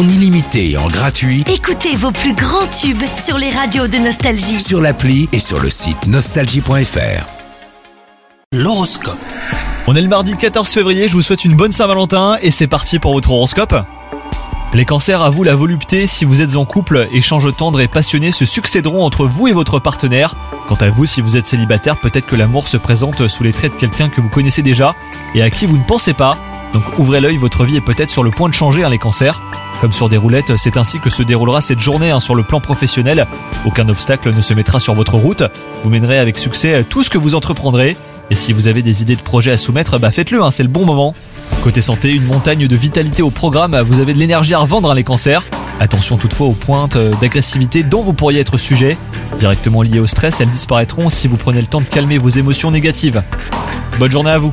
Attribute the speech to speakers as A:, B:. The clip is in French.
A: en illimité et en gratuit
B: Écoutez vos plus grands tubes sur les radios de Nostalgie.
A: sur l'appli et sur le site nostalgie.fr.
C: L'horoscope.
D: On est le mardi 14 février, je vous souhaite une bonne Saint-Valentin et c'est parti pour votre horoscope. Les cancers, à vous la volupté, si vous êtes en couple, échanges tendres et passionnés se succéderont entre vous et votre partenaire. Quant à vous, si vous êtes célibataire, peut-être que l'amour se présente sous les traits de quelqu'un que vous connaissez déjà et à qui vous ne pensez pas. Donc ouvrez l'œil, votre vie est peut-être sur le point de changer, hein, les cancers. Comme sur des roulettes, c'est ainsi que se déroulera cette journée hein, sur le plan professionnel. Aucun obstacle ne se mettra sur votre route. Vous mènerez avec succès tout ce que vous entreprendrez. Et si vous avez des idées de projets à soumettre, bah faites-le, hein, c'est le bon moment. Côté santé, une montagne de vitalité au programme, vous avez de l'énergie à revendre les cancers. Attention toutefois aux pointes euh, d'agressivité dont vous pourriez être sujet. Directement liées au stress, elles disparaîtront si vous prenez le temps de calmer vos émotions négatives. Bonne journée à vous